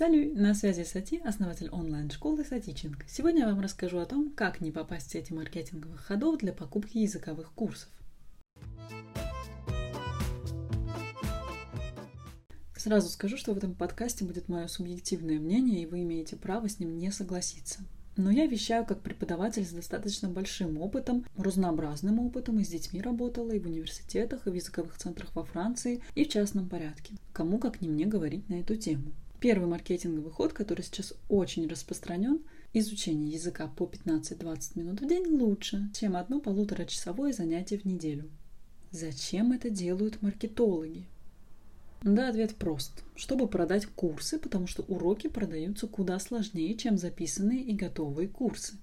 Салют! На связи Сати, основатель онлайн-школы Сатичинг. Сегодня я вам расскажу о том, как не попасть в сети маркетинговых ходов для покупки языковых курсов. Сразу скажу, что в этом подкасте будет мое субъективное мнение, и вы имеете право с ним не согласиться. Но я вещаю как преподаватель с достаточно большим опытом, разнообразным опытом, и с детьми работала, и в университетах, и в языковых центрах во Франции, и в частном порядке. Кому как не мне говорить на эту тему. Первый маркетинговый ход, который сейчас очень распространен, изучение языка по 15-20 минут в день лучше, чем одно полуторачасовое занятие в неделю. Зачем это делают маркетологи? Да, ответ прост. Чтобы продать курсы, потому что уроки продаются куда сложнее, чем записанные и готовые курсы.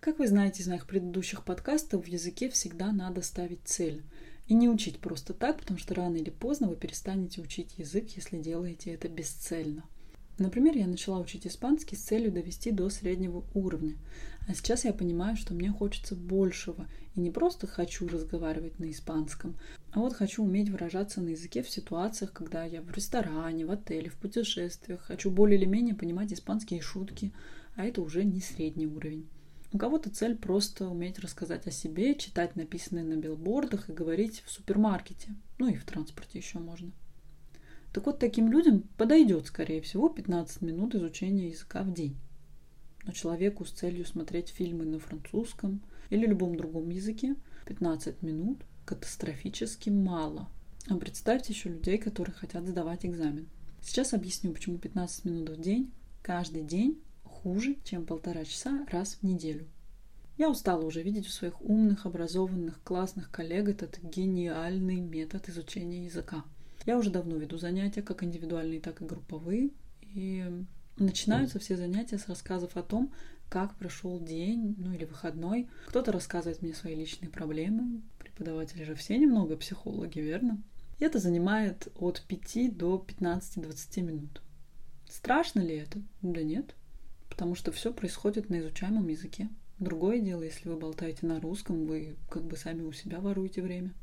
Как вы знаете из моих предыдущих подкастов, в языке всегда надо ставить цель. И не учить просто так, потому что рано или поздно вы перестанете учить язык, если делаете это бесцельно. Например, я начала учить испанский с целью довести до среднего уровня. А сейчас я понимаю, что мне хочется большего. И не просто хочу разговаривать на испанском, а вот хочу уметь выражаться на языке в ситуациях, когда я в ресторане, в отеле, в путешествиях. Хочу более или менее понимать испанские шутки, а это уже не средний уровень. У кого-то цель просто уметь рассказать о себе, читать написанное на билбордах и говорить в супермаркете. Ну и в транспорте еще можно. Так вот, таким людям подойдет, скорее всего, 15 минут изучения языка в день. Но человеку с целью смотреть фильмы на французском или любом другом языке 15 минут катастрофически мало. А представьте еще людей, которые хотят сдавать экзамен. Сейчас объясню, почему 15 минут в день каждый день хуже, чем полтора часа раз в неделю. Я устала уже видеть у своих умных, образованных, классных коллег этот гениальный метод изучения языка. Я уже давно веду занятия, как индивидуальные, так и групповые. И начинаются все занятия с рассказов о том, как прошел день, ну или выходной. Кто-то рассказывает мне свои личные проблемы. Преподаватели же все немного психологи, верно? И это занимает от 5 до 15-20 минут. Страшно ли это? Да нет потому что все происходит на изучаемом языке. Другое дело, если вы болтаете на русском, вы как бы сами у себя воруете время.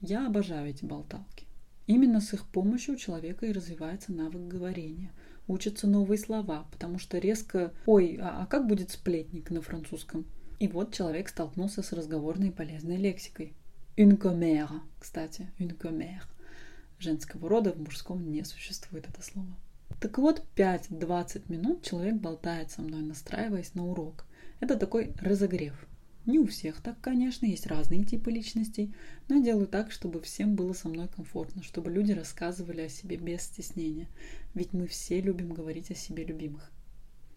Я обожаю эти болталки. Именно с их помощью у человека и развивается навык говорения. Учатся новые слова, потому что резко «Ой, а, а как будет сплетник на французском?» И вот человек столкнулся с разговорной и полезной лексикой. Une commère, кстати, une commère. Женского рода в мужском не существует это слово. Так вот, 5-20 минут человек болтает со мной, настраиваясь на урок. Это такой разогрев. Не у всех так, конечно, есть разные типы личностей, но я делаю так, чтобы всем было со мной комфортно, чтобы люди рассказывали о себе без стеснения. Ведь мы все любим говорить о себе любимых.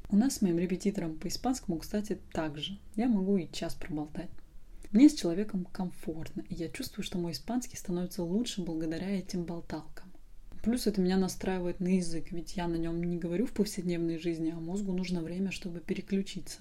У нас с моим репетитором по испанскому, кстати, так же. Я могу и час проболтать. Мне с человеком комфортно, и я чувствую, что мой испанский становится лучше благодаря этим болталкам. Плюс это меня настраивает на язык, ведь я на нем не говорю в повседневной жизни, а мозгу нужно время, чтобы переключиться.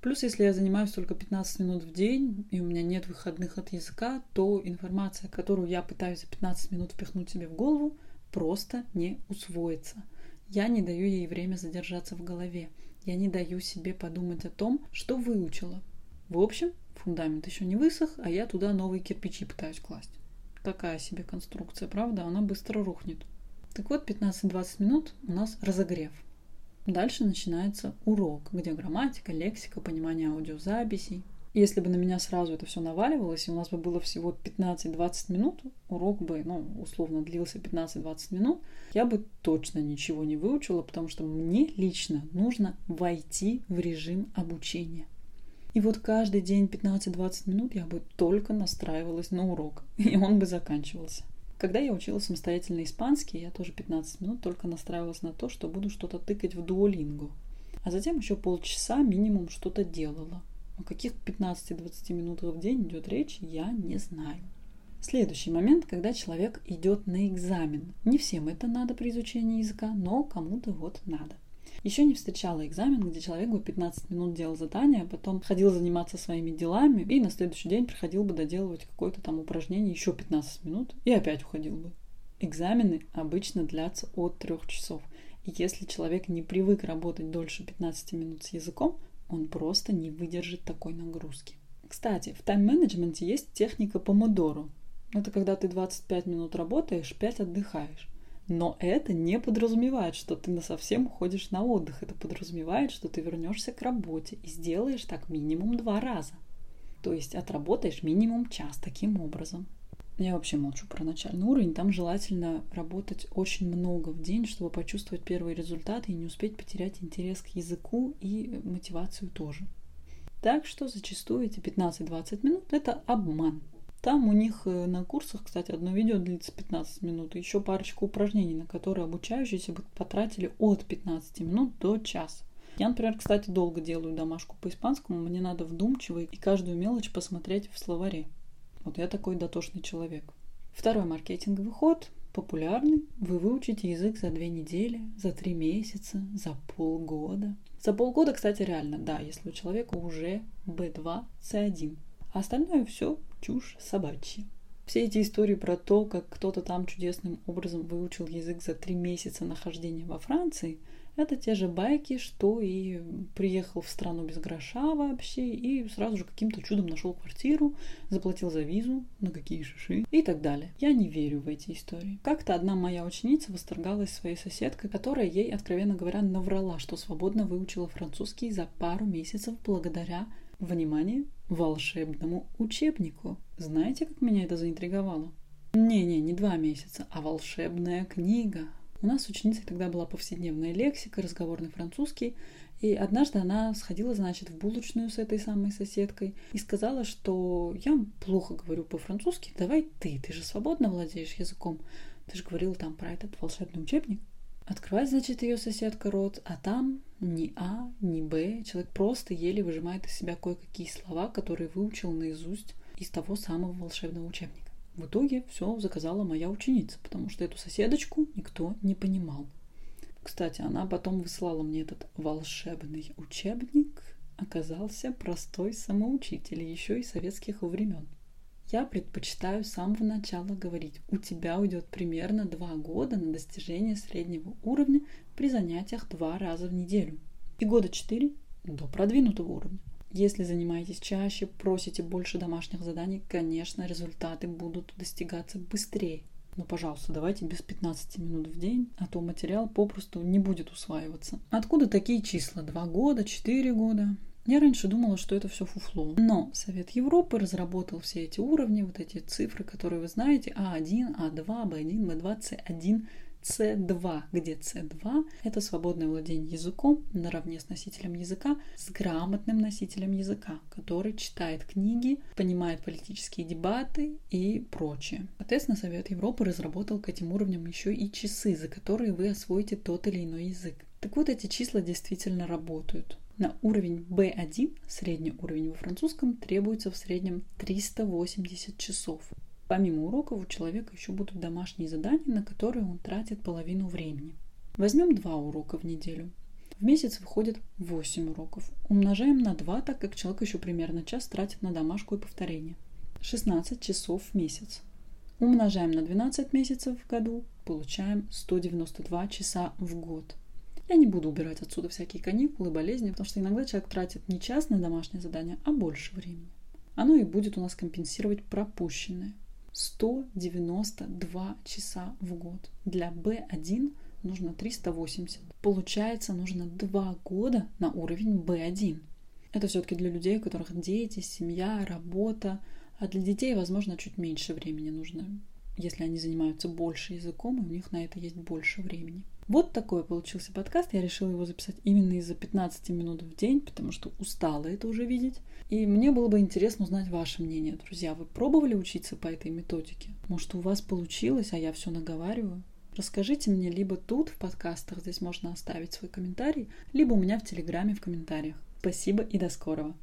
Плюс, если я занимаюсь только 15 минут в день, и у меня нет выходных от языка, то информация, которую я пытаюсь за 15 минут впихнуть себе в голову, просто не усвоится. Я не даю ей время задержаться в голове. Я не даю себе подумать о том, что выучила. В общем, фундамент еще не высох, а я туда новые кирпичи пытаюсь класть. Такая себе конструкция, правда? Она быстро рухнет. Так вот, 15-20 минут у нас разогрев. Дальше начинается урок, где грамматика, лексика, понимание аудиозаписей. Если бы на меня сразу это все наваливалось, и у нас бы было всего 15-20 минут, урок бы, ну, условно, длился 15-20 минут, я бы точно ничего не выучила, потому что мне лично нужно войти в режим обучения. И вот каждый день 15-20 минут я бы только настраивалась на урок, и он бы заканчивался. Когда я учила самостоятельно испанский, я тоже 15 минут только настраивалась на то, что буду что-то тыкать в дуолингу. А затем еще полчаса минимум что-то делала. О каких 15-20 минутах в день идет речь, я не знаю. Следующий момент, когда человек идет на экзамен. Не всем это надо при изучении языка, но кому-то вот надо. Еще не встречала экзамен, где человек бы 15 минут делал задание, а потом ходил заниматься своими делами и на следующий день приходил бы доделывать какое-то там упражнение еще 15 минут и опять уходил бы. Экзамены обычно длятся от 3 часов. И если человек не привык работать дольше 15 минут с языком, он просто не выдержит такой нагрузки. Кстати, в тайм-менеджменте есть техника помодоро. Это когда ты 25 минут работаешь, 5 отдыхаешь. Но это не подразумевает, что ты на совсем уходишь на отдых. Это подразумевает, что ты вернешься к работе и сделаешь так минимум два раза. То есть отработаешь минимум час таким образом. Я вообще молчу про начальный уровень. Там желательно работать очень много в день, чтобы почувствовать первые результаты и не успеть потерять интерес к языку и мотивацию тоже. Так что зачастую эти 15-20 минут – это обман. Там у них э, на курсах, кстати, одно видео длится 15 минут, еще парочку упражнений, на которые обучающиеся потратили от 15 минут до часа. Я, например, кстати, долго делаю домашку по испанскому, мне надо вдумчиво и каждую мелочь посмотреть в словаре. Вот я такой дотошный человек. Второй маркетинговый ход популярный. Вы выучите язык за две недели, за три месяца, за полгода. За полгода, кстати, реально, да, если у человека уже B2, C1. А остальное все чушь собачья. Все эти истории про то, как кто-то там чудесным образом выучил язык за три месяца нахождения во Франции, это те же байки, что и приехал в страну без гроша вообще и сразу же каким-то чудом нашел квартиру, заплатил за визу, на какие шиши и так далее. Я не верю в эти истории. Как-то одна моя ученица восторгалась своей соседкой, которая ей, откровенно говоря, наврала, что свободно выучила французский за пару месяцев благодаря Внимание! Волшебному учебнику. Знаете, как меня это заинтриговало? Не-не, не два месяца, а волшебная книга. У нас с ученицей тогда была повседневная лексика, разговорный французский, и однажды она сходила, значит, в булочную с этой самой соседкой и сказала, что я плохо говорю по-французски, давай ты, ты же свободно владеешь языком. Ты же говорила там про этот волшебный учебник. Открывает, значит, ее соседка рот, а там ни А, ни Б. Человек просто еле выжимает из себя кое-какие слова, которые выучил наизусть из того самого волшебного учебника. В итоге все заказала моя ученица, потому что эту соседочку никто не понимал. Кстати, она потом выслала мне этот волшебный учебник. Оказался простой самоучитель, еще и советских времен. Я предпочитаю с самого начала говорить, у тебя уйдет примерно два года на достижение среднего уровня при занятиях два раза в неделю. И года четыре до продвинутого уровня. Если занимаетесь чаще, просите больше домашних заданий, конечно, результаты будут достигаться быстрее. Но, пожалуйста, давайте без 15 минут в день, а то материал попросту не будет усваиваться. Откуда такие числа? Два года, четыре года? Я раньше думала, что это все фуфло. Но Совет Европы разработал все эти уровни, вот эти цифры, которые вы знаете, А1, А2, Б1, Б2, С1, С2, где С2 – это свободное владение языком наравне с носителем языка, с грамотным носителем языка, который читает книги, понимает политические дебаты и прочее. Соответственно, Совет Европы разработал к этим уровням еще и часы, за которые вы освоите тот или иной язык. Так вот, эти числа действительно работают. На уровень B1, средний уровень во французском, требуется в среднем 380 часов. Помимо уроков у человека еще будут домашние задания, на которые он тратит половину времени. Возьмем два урока в неделю. В месяц выходит 8 уроков. Умножаем на 2, так как человек еще примерно час тратит на домашку и повторение. 16 часов в месяц. Умножаем на 12 месяцев в году, получаем 192 часа в год. Я не буду убирать отсюда всякие каникулы, болезни, потому что иногда человек тратит не час на домашнее задание, а больше времени. Оно и будет у нас компенсировать пропущенное. 192 часа в год. Для B1 нужно 380. Получается, нужно 2 года на уровень B1. Это все-таки для людей, у которых дети, семья, работа. А для детей, возможно, чуть меньше времени нужно, если они занимаются больше языком, и у них на это есть больше времени. Вот такой получился подкаст. Я решила его записать именно из-за 15 минут в день, потому что устала это уже видеть. И мне было бы интересно узнать ваше мнение, друзья. Вы пробовали учиться по этой методике? Может, у вас получилось, а я все наговариваю? Расскажите мне либо тут в подкастах, здесь можно оставить свой комментарий, либо у меня в Телеграме в комментариях. Спасибо и до скорого.